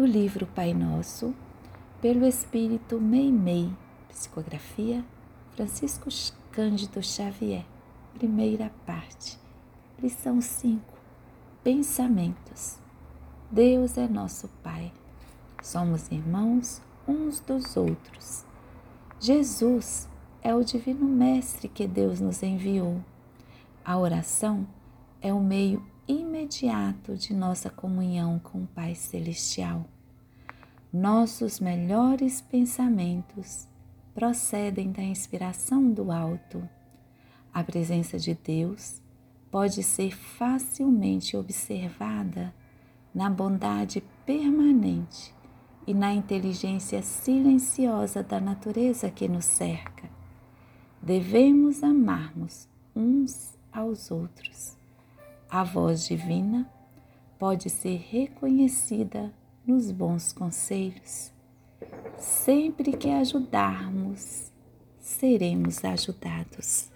do livro Pai Nosso, pelo Espírito Meimei, psicografia Francisco Cândido Xavier, primeira parte, lição 5, pensamentos. Deus é nosso Pai, somos irmãos uns dos outros. Jesus é o Divino Mestre que Deus nos enviou. A oração é o meio imediato de nossa comunhão com o Pai Celestial. Nossos melhores pensamentos procedem da inspiração do alto. A presença de Deus pode ser facilmente observada na bondade permanente e na inteligência silenciosa da natureza que nos cerca. Devemos amarmos uns aos outros. A voz divina pode ser reconhecida nos bons conselhos. Sempre que ajudarmos, seremos ajudados.